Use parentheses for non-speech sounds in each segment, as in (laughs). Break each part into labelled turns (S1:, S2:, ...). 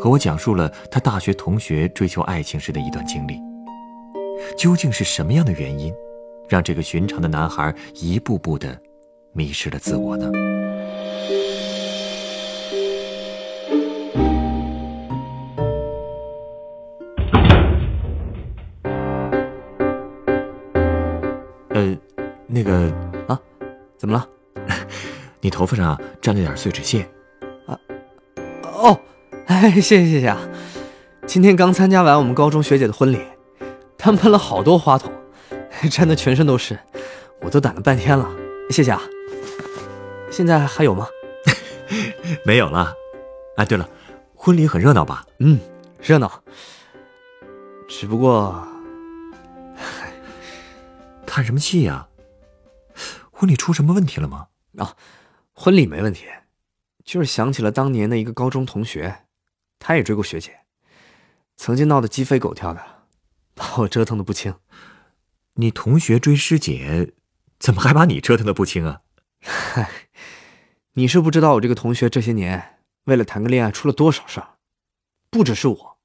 S1: 和我讲述了他大学同学追求爱情时的一段经历。究竟是什么样的原因，让这个寻常的男孩一步步的迷失了自我呢？呃，那个
S2: 啊，怎么了？(laughs)
S1: 你头发上沾了点碎纸屑。
S2: 啊哦，哎，谢谢谢谢啊！今天刚参加完我们高中学姐的婚礼，他们喷了好多花筒，沾的全身都是，我都掸了半天了。谢谢啊！现在还有吗？(laughs)
S1: 没有了。哎，对了，婚礼很热闹吧？
S2: 嗯，热闹。只不过，(laughs)
S1: 叹什么气呀？婚礼出什么问题了吗？
S2: 啊，婚礼没问题，就是想起了当年的一个高中同学，他也追过学姐，曾经闹得鸡飞狗跳的，把我折腾的不轻。
S1: 你同学追师姐，怎么还把你折腾的不轻啊？
S2: 嗨，(laughs) 你是不知道我这个同学这些年为了谈个恋爱出了多少事儿，不只是我，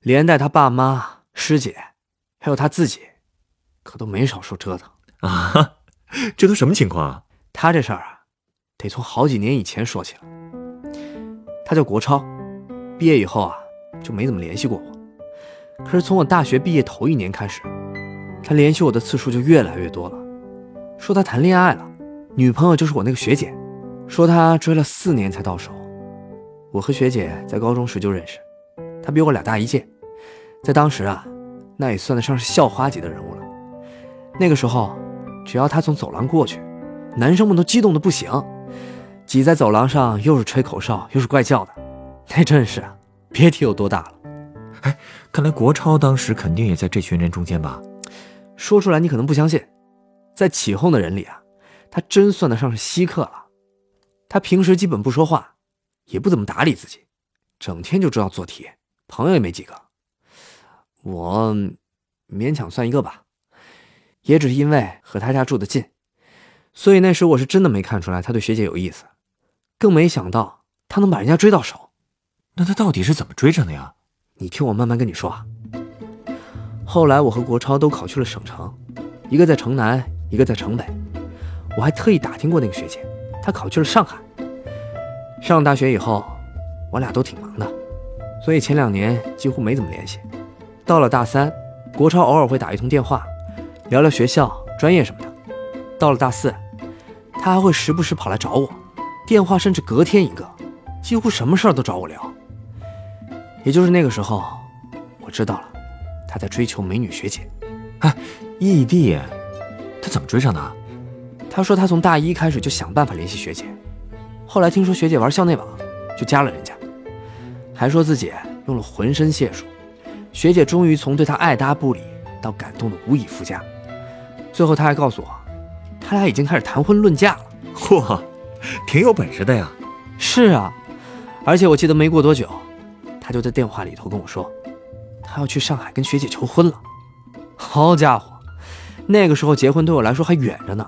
S2: 连带他爸妈、师姐，还有他自己，可都没少受折腾
S1: 啊！这都什么情况啊？
S2: 他这事儿啊，得从好几年以前说起了。他叫国超，毕业以后啊就没怎么联系过我。可是从我大学毕业头一年开始，他联系我的次数就越来越多了，说他谈恋爱了，女朋友就是我那个学姐，说他追了四年才到手。我和学姐在高中时就认识，她比我俩大一届，在当时啊，那也算得上是校花级的人物了。那个时候，只要她从走廊过去，男生们都激动的不行，挤在走廊上，又是吹口哨，又是怪叫的，那阵势啊，别提有多大了。
S1: 哎，看来国超当时肯定也在这群人中间吧？
S2: 说出来你可能不相信，在起哄的人里啊，他真算得上是稀客了。他平时基本不说话，也不怎么打理自己，整天就知道做题，朋友也没几个。我勉强算一个吧，也只是因为和他家住得近。所以那时我是真的没看出来他对学姐有意思，更没想到他能把人家追到手。
S1: 那他到底是怎么追上的呀？
S2: 你听我慢慢跟你说啊。后来我和国超都考去了省城，一个在城南，一个在城北。我还特意打听过那个学姐，她考去了上海。上大学以后，我俩都挺忙的，所以前两年几乎没怎么联系。到了大三，国超偶尔会打一通电话，聊聊学校、专业什么的。到了大四，他还会时不时跑来找我，电话甚至隔天一个，几乎什么事儿都找我聊。也就是那个时候，我知道了，他在追求美女学姐。
S1: 哎，异地，他怎么追上的？
S2: 他说他从大一开始就想办法联系学姐，后来听说学姐玩校内网，就加了人家，还说自己用了浑身解数，学姐终于从对他爱搭不理到感动的无以复加。最后他还告诉我，他俩已经开始谈婚论嫁了。
S1: 嚯，挺有本事的呀！
S2: 是啊，而且我记得没过多久。他就在电话里头跟我说，他要去上海跟学姐求婚了。好家伙，那个时候结婚对我来说还远着呢，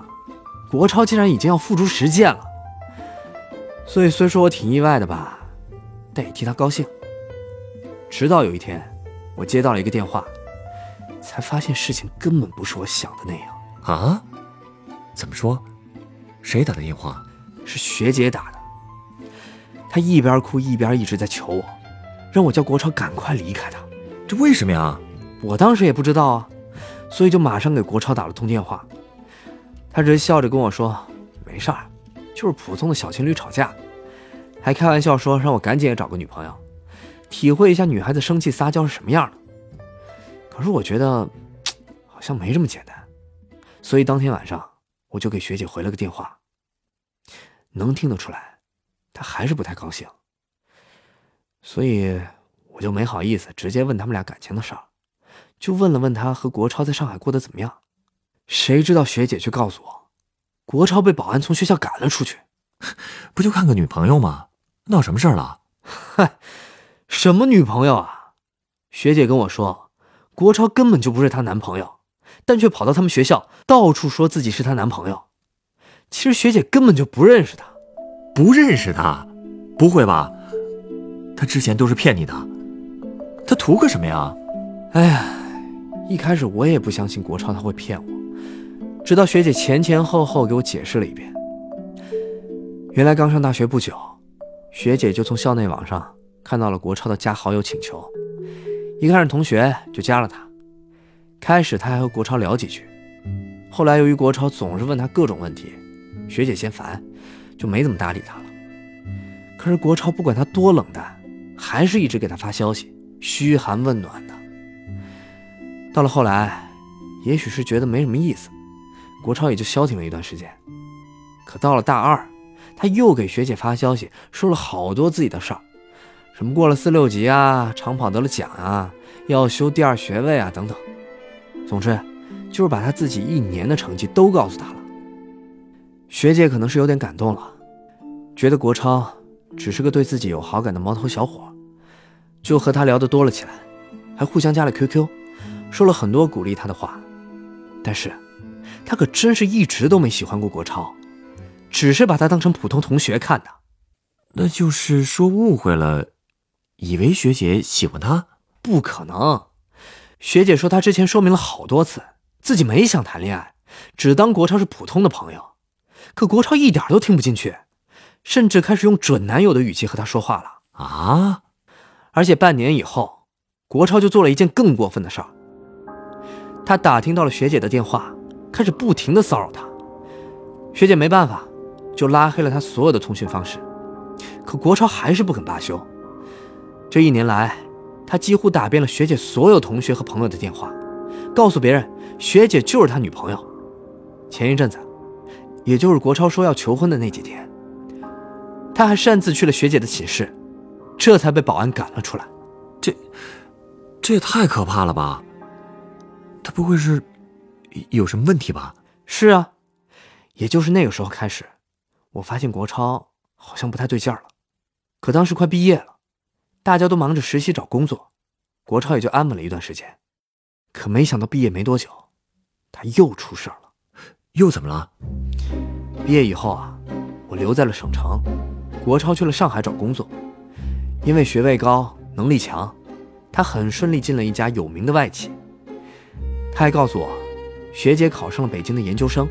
S2: 国超竟然已经要付诸实践了。所以虽说我挺意外的吧，但也替他高兴。直到有一天，我接到了一个电话，才发现事情根本不是我想的那样。
S1: 啊？怎么说？谁打的电话？
S2: 是学姐打的。她一边哭一边一直在求我。让我叫国超赶快离开他，
S1: 这为什么呀？
S2: 我当时也不知道啊，所以就马上给国超打了通电话。他只是笑着跟我说：“没事儿，就是普通的小情侣吵架。”还开玩笑说让我赶紧也找个女朋友，体会一下女孩子生气撒娇是什么样的。可是我觉得好像没这么简单，所以当天晚上我就给学姐回了个电话。能听得出来，她还是不太高兴。所以，我就没好意思直接问他们俩感情的事儿，就问了问他和国超在上海过得怎么样。谁知道学姐却告诉我，国超被保安从学校赶了出去。(laughs)
S1: 不就看个女朋友吗？闹什么事儿了？
S2: 嗨，(laughs) 什么女朋友啊？学姐跟我说，国超根本就不是她男朋友，但却跑到他们学校到处说自己是她男朋友。其实学姐根本就不认识他，
S1: 不认识他？不会吧？他之前都是骗你的，他图个什么呀？
S2: 哎呀，一开始我也不相信国超他会骗我，直到学姐前前后后给我解释了一遍。原来刚上大学不久，学姐就从校内网上看到了国超的加好友请求，一看是同学就加了他。开始他还和国超聊几句，后来由于国超总是问他各种问题，学姐嫌烦，就没怎么搭理他了。可是国超不管他多冷淡，还是一直给他发消息，嘘寒问暖的。到了后来，也许是觉得没什么意思，国超也就消停了一段时间。可到了大二。他又给学姐发消息，说了好多自己的事儿，什么过了四六级啊，长跑得了奖啊，要修第二学位啊，等等。总之，就是把他自己一年的成绩都告诉他了。学姐可能是有点感动了，觉得国超只是个对自己有好感的毛头小伙，就和他聊得多了起来，还互相加了 QQ，说了很多鼓励他的话。但是，他可真是一直都没喜欢过国超。只是把他当成普通同学看的，
S1: 那就是说误会了，以为学姐喜欢他？
S2: 不可能，学姐说她之前说明了好多次，自己没想谈恋爱，只当国超是普通的朋友。可国超一点都听不进去，甚至开始用准男友的语气和他说话了
S1: 啊！
S2: 而且半年以后，国超就做了一件更过分的事儿，他打听到了学姐的电话，开始不停的骚扰她。学姐没办法。就拉黑了他所有的通讯方式，可国超还是不肯罢休。这一年来，他几乎打遍了学姐所有同学和朋友的电话，告诉别人学姐就是他女朋友。前一阵子，也就是国超说要求婚的那几天，他还擅自去了学姐的寝室，这才被保安赶了出来。
S1: 这，这也太可怕了吧！他不会是有什么问题吧？
S2: 是啊，也就是那个时候开始。我发现国超好像不太对劲儿了，可当时快毕业了，大家都忙着实习找工作，国超也就安稳了一段时间。可没想到毕业没多久，他又出事儿了。
S1: 又怎么了？
S2: 毕业以后啊，我留在了省城，国超去了上海找工作。因为学位高、能力强，他很顺利进了一家有名的外企。他还告诉我，学姐考上了北京的研究生，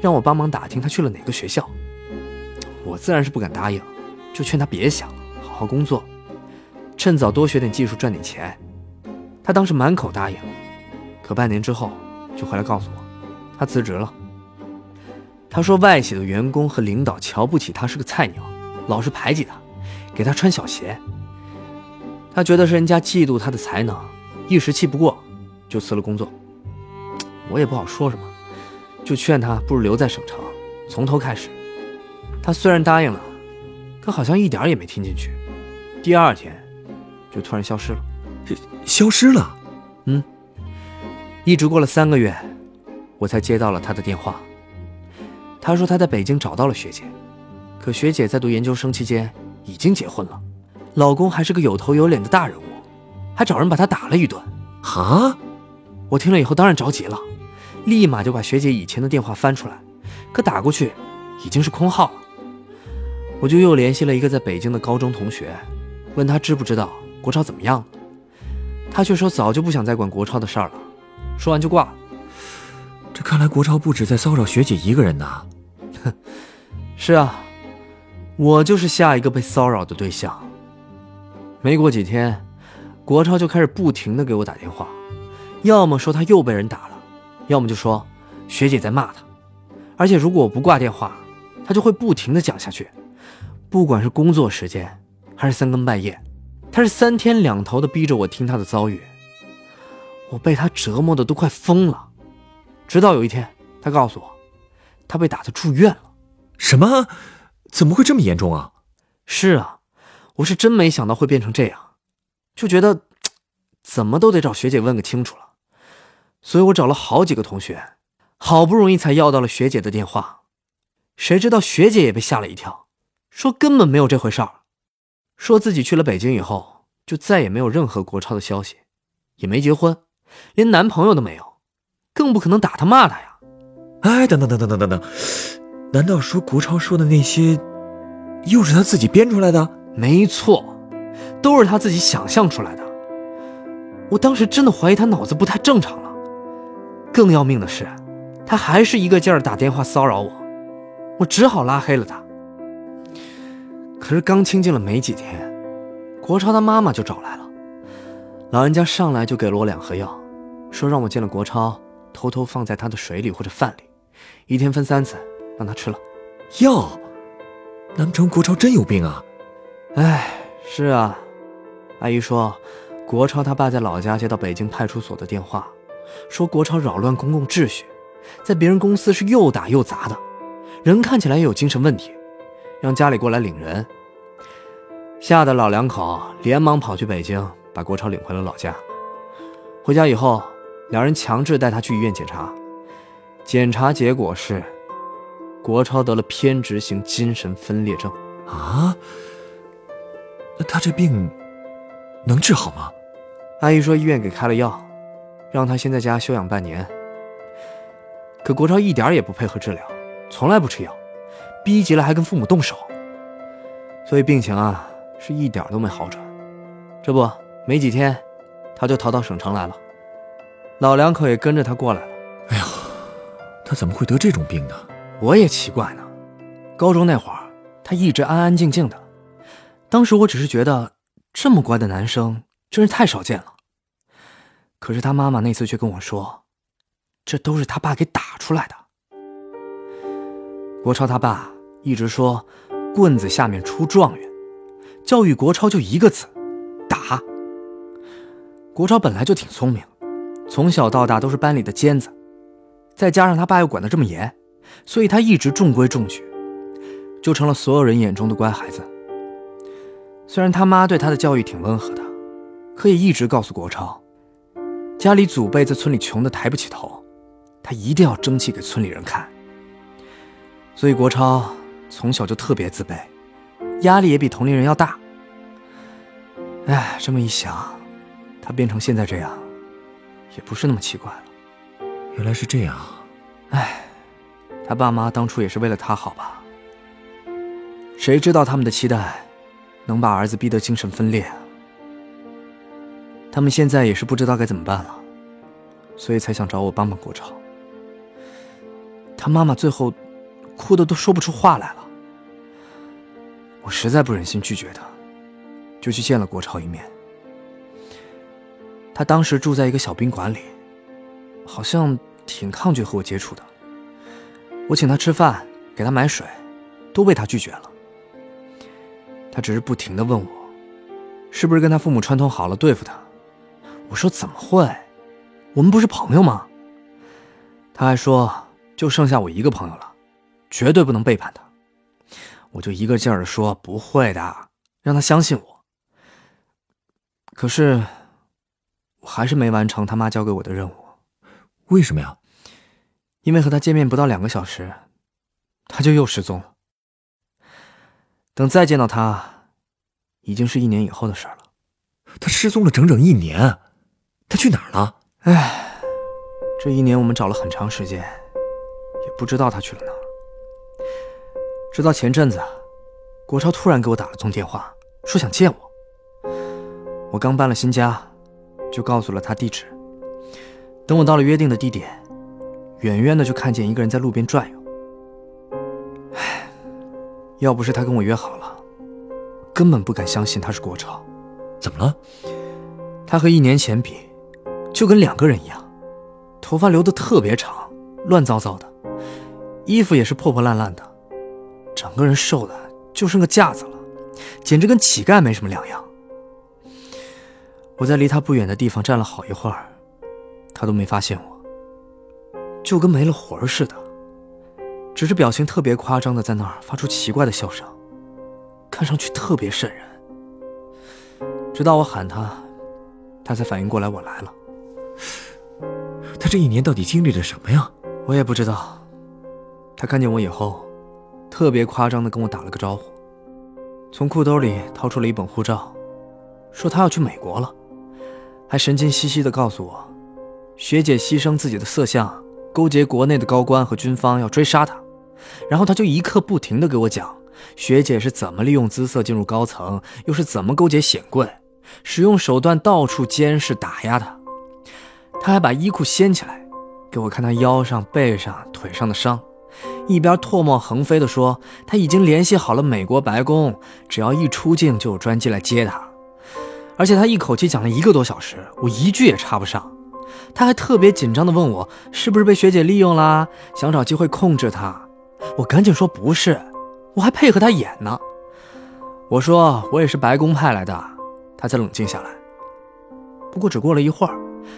S2: 让我帮忙打听他去了哪个学校。我自然是不敢答应，就劝他别想，好好工作，趁早多学点技术，赚点钱。他当时满口答应，可半年之后就回来告诉我，他辞职了。他说外企的员工和领导瞧不起他是个菜鸟，老是排挤他，给他穿小鞋。他觉得是人家嫉妒他的才能，一时气不过，就辞了工作。我也不好说什么，就劝他不如留在省城，从头开始。他虽然答应了，可好像一点也没听进去。第二天，就突然消失了。
S1: 消失了？
S2: 嗯。一直过了三个月，我才接到了他的电话。他说他在北京找到了学姐，可学姐在读研究生期间已经结婚了，老公还是个有头有脸的大人物，还找人把她打了一顿。
S1: 啊！
S2: 我听了以后当然着急了，立马就把学姐以前的电话翻出来，可打过去已经是空号了。我就又联系了一个在北京的高中同学，问他知不知道国超怎么样了。他却说早就不想再管国超的事儿了。说完就挂了。
S1: 这看来国超不止在骚扰学姐一个人呐。
S2: 哼，(laughs) 是啊，我就是下一个被骚扰的对象。没过几天，国超就开始不停的给我打电话，要么说他又被人打了，要么就说学姐在骂他。而且如果我不挂电话，他就会不停的讲下去。不管是工作时间，还是三更半夜，他是三天两头的逼着我听他的遭遇。我被他折磨的都快疯了。直到有一天，他告诉我，他被打的住院了。
S1: 什么？怎么会这么严重啊？
S2: 是啊，我是真没想到会变成这样。就觉得怎么都得找学姐问个清楚了，所以我找了好几个同学，好不容易才要到了学姐的电话。谁知道学姐也被吓了一跳，说根本没有这回事儿，说自己去了北京以后就再也没有任何国超的消息，也没结婚，连男朋友都没有，更不可能打他骂他呀。
S1: 哎，等等等等等等等，难道说国超说的那些又是他自己编出来的？
S2: 没错，都是他自己想象出来的。我当时真的怀疑他脑子不太正常了。更要命的是，他还是一个劲儿打电话骚扰我，我只好拉黑了他。可是刚清静了没几天，国超他妈妈就找来了，老人家上来就给了我两盒药，说让我见了国超，偷偷放在他的水里或者饭里。一天分三次，让他吃了
S1: 药。难不成国超真有病啊？
S2: 哎，是啊。阿姨说，国超他爸在老家接到北京派出所的电话，说国超扰乱公共秩序，在别人公司是又打又砸的，人看起来也有精神问题，让家里过来领人。吓得老两口连忙跑去北京，把国超领回了老家。回家以后，两人强制带他去医院检查。检查结果是，国超得了偏执型精神分裂症
S1: 啊。那他这病能治好吗？
S2: 阿姨说医院给开了药，让他先在家休养半年。可国超一点也不配合治疗，从来不吃药，逼急了还跟父母动手，所以病情啊是一点都没好转。这不没几天，他就逃到省城来了，老两口也跟着他过来了。
S1: 哎呀！他怎么会得这种病呢？
S2: 我也奇怪呢。高中那会儿，他一直安安静静的。当时我只是觉得，这么乖的男生真是太少见了。可是他妈妈那次却跟我说，这都是他爸给打出来的。国超他爸一直说，棍子下面出状元，教育国超就一个字，打。国超本来就挺聪明，从小到大都是班里的尖子。再加上他爸又管得这么严，所以他一直中规中矩，就成了所有人眼中的乖孩子。虽然他妈对他的教育挺温和的，可也一直告诉国超，家里祖辈在村里穷得抬不起头，他一定要争气给村里人看。所以国超从小就特别自卑，压力也比同龄人要大。哎，这么一想，他变成现在这样，也不是那么奇怪了。
S1: 原来是这样，
S2: 唉，他爸妈当初也是为了他好吧？谁知道他们的期待能把儿子逼得精神分裂？他们现在也是不知道该怎么办了，所以才想找我帮帮国超。他妈妈最后哭的都说不出话来了，我实在不忍心拒绝他，就去见了国超一面。他当时住在一个小宾馆里。好像挺抗拒和我接触的。我请他吃饭，给他买水，都被他拒绝了。他只是不停的问我，是不是跟他父母串通好了对付他？我说怎么会，我们不是朋友吗？他还说就剩下我一个朋友了，绝对不能背叛他。我就一个劲儿的说不会的，让他相信我。可是我还是没完成他妈交给我的任务。
S1: 为什么呀？
S2: 因为和他见面不到两个小时，他就又失踪了。等再见到他，已经是一年以后的事了。
S1: 他失踪了整整一年，他去哪儿了？
S2: 唉，这一年我们找了很长时间，也不知道他去了哪儿。直到前阵子，国超突然给我打了通电话，说想见我。我刚搬了新家，就告诉了他地址。等我到了约定的地点，远远的就看见一个人在路边转悠。唉，要不是他跟我约好了，根本不敢相信他是国超。
S1: 怎么了？
S2: 他和一年前比，就跟两个人一样，头发留得特别长，乱糟糟的，衣服也是破破烂烂的，整个人瘦的就剩个架子了，简直跟乞丐没什么两样。我在离他不远的地方站了好一会儿。他都没发现我，就跟没了魂似的，只是表情特别夸张的在那儿发出奇怪的笑声，看上去特别瘆人。直到我喊他他才反应过来我来了。
S1: 他这一年到底经历了什么呀？
S2: 我也不知道。他看见我以后，特别夸张的跟我打了个招呼，从裤兜里掏出了一本护照，说他要去美国了，还神经兮兮的告诉我，学姐牺牲自己的色相，勾结国内的高官和军方要追杀他。然后他就一刻不停的给我讲，学姐是怎么利用姿色进入高层，又是怎么勾结显贵，使用手段到处监视打压他。他还把衣裤掀起来，给我看他腰上、背上、腿上的伤，一边唾沫横飞的说他已经联系好了美国白宫，只要一出境就有专机来接他。而且他一口气讲了一个多小时，我一句也插不上。他还特别紧张的问我是不是被学姐利用啦，想找机会控制他。我赶紧说不是，我还配合他演呢。我说我也是白宫派来的，他才冷静下来。不过只过了一会儿，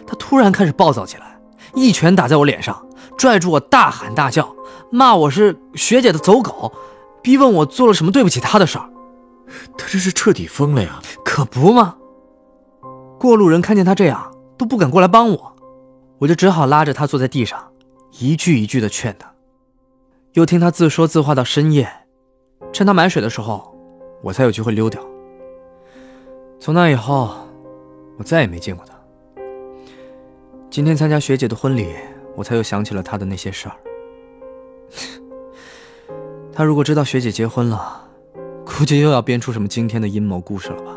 S2: 他突然开始暴躁起来，一拳打在我脸上，拽住我大喊大叫，骂我是学姐的走狗，逼问我做了什么对不起他的事儿。
S1: 他这是彻底疯了呀！
S2: 可不嘛。过路人看见他这样，都不敢过来帮我，我就只好拉着他坐在地上，一句一句的劝他。又听他自说自话到深夜，趁他买水的时候，我才有机会溜掉。从那以后，我再也没见过他。今天参加学姐的婚礼，我才又想起了他的那些事儿。(laughs) 他如果知道学姐结婚了，估计又要编出什么惊天的阴谋故事了吧？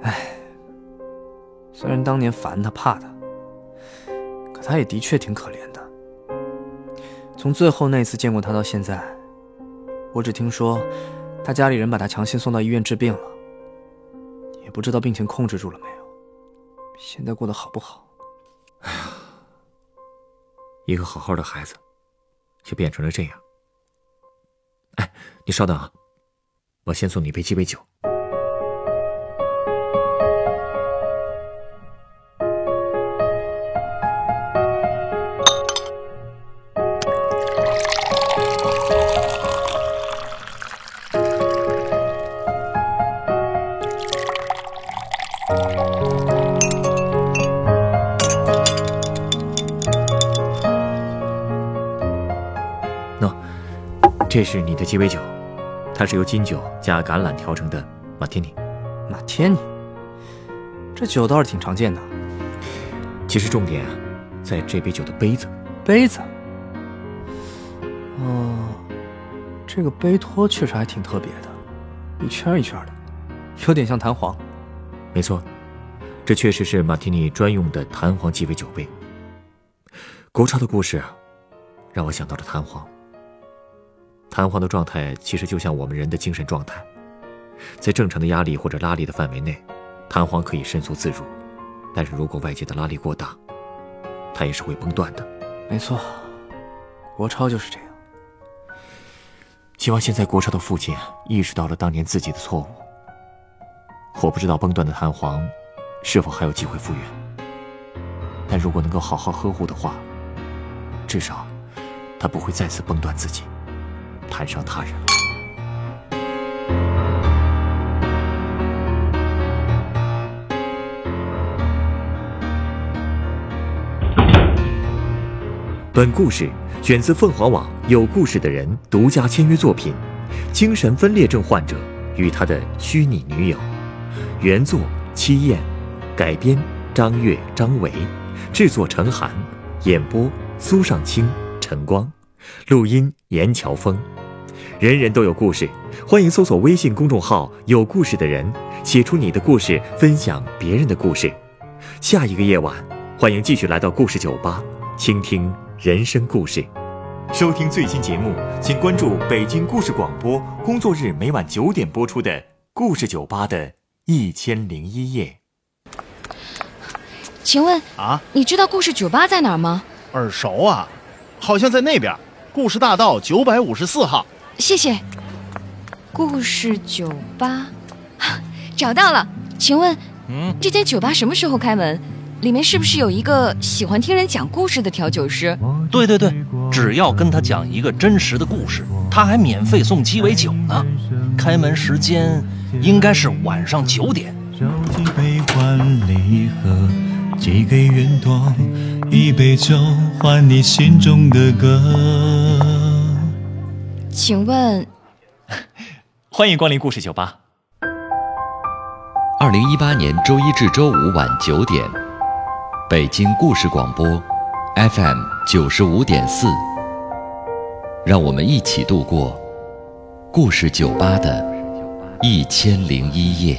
S2: 唉，虽然当年烦他怕他，可他也的确挺可怜的。从最后那次见过他到现在，我只听说他家里人把他强行送到医院治病了，也不知道病情控制住了没有，现在过得好不好？
S1: 哎呀，一个好好的孩子，却变成了这样。哎，你稍等啊，我先送你一杯鸡尾酒。这是你的鸡尾酒，它是由金酒加橄榄调成的马天尼。
S2: 马天尼，这酒倒是挺常见的。
S1: 其实重点啊，在这杯酒的杯子。
S2: 杯子。哦，这个杯托确实还挺特别的，一圈一圈的，有点像弹簧。
S1: 没错，这确实是马天尼专用的弹簧鸡尾酒杯。国超的故事，让我想到了弹簧。弹簧的状态其实就像我们人的精神状态，在正常的压力或者拉力的范围内，弹簧可以伸缩自如；但是如果外界的拉力过大，它也是会崩断的。
S2: 没错，国超就是这样。
S1: 希望现在国超的父亲意识到了当年自己的错误。我不知道崩断的弹簧是否还有机会复原，但如果能够好好呵护的话，至少他不会再次崩断自己。谈上他人。本故事选自凤凰网有故事的人独家签约作品《精神分裂症患者与他的虚拟女友》，原作七燕，改编张悦、张伟，制作陈寒，演播苏尚清、陈光，录音严乔峰。人人都有故事，欢迎搜索微信公众号“有故事的人”，写出你的故事，分享别人的故事。下一个夜晚，欢迎继续来到故事酒吧，倾听人生故事。收听最新节目，请关注北京故事广播，工作日每晚九点播出的《故事酒吧》的一千零一夜。
S3: 请问
S4: 啊，
S3: 你知道故事酒吧在哪儿吗？
S4: 耳熟啊，好像在那边，故事大道九百五十四号。
S3: 谢谢。故事酒吧，(laughs) 找到了。请问，
S4: 嗯，
S3: 这间酒吧什么时候开门？里面是不是有一个喜欢听人讲故事的调酒师？
S5: 对对对，只要跟他讲一个真实的故事，他还免费送鸡尾酒呢。开门时间应该是晚上九点，
S1: 手几杯换离合，寄给云朵，一杯酒换你心中的歌。
S3: 请问 (laughs)
S6: 欢迎光临故事酒吧。
S7: 二零一八年周一至周五晚九点，北京故事广播，FM 九十五点四。让我们一起度过故事酒吧的一千零一夜。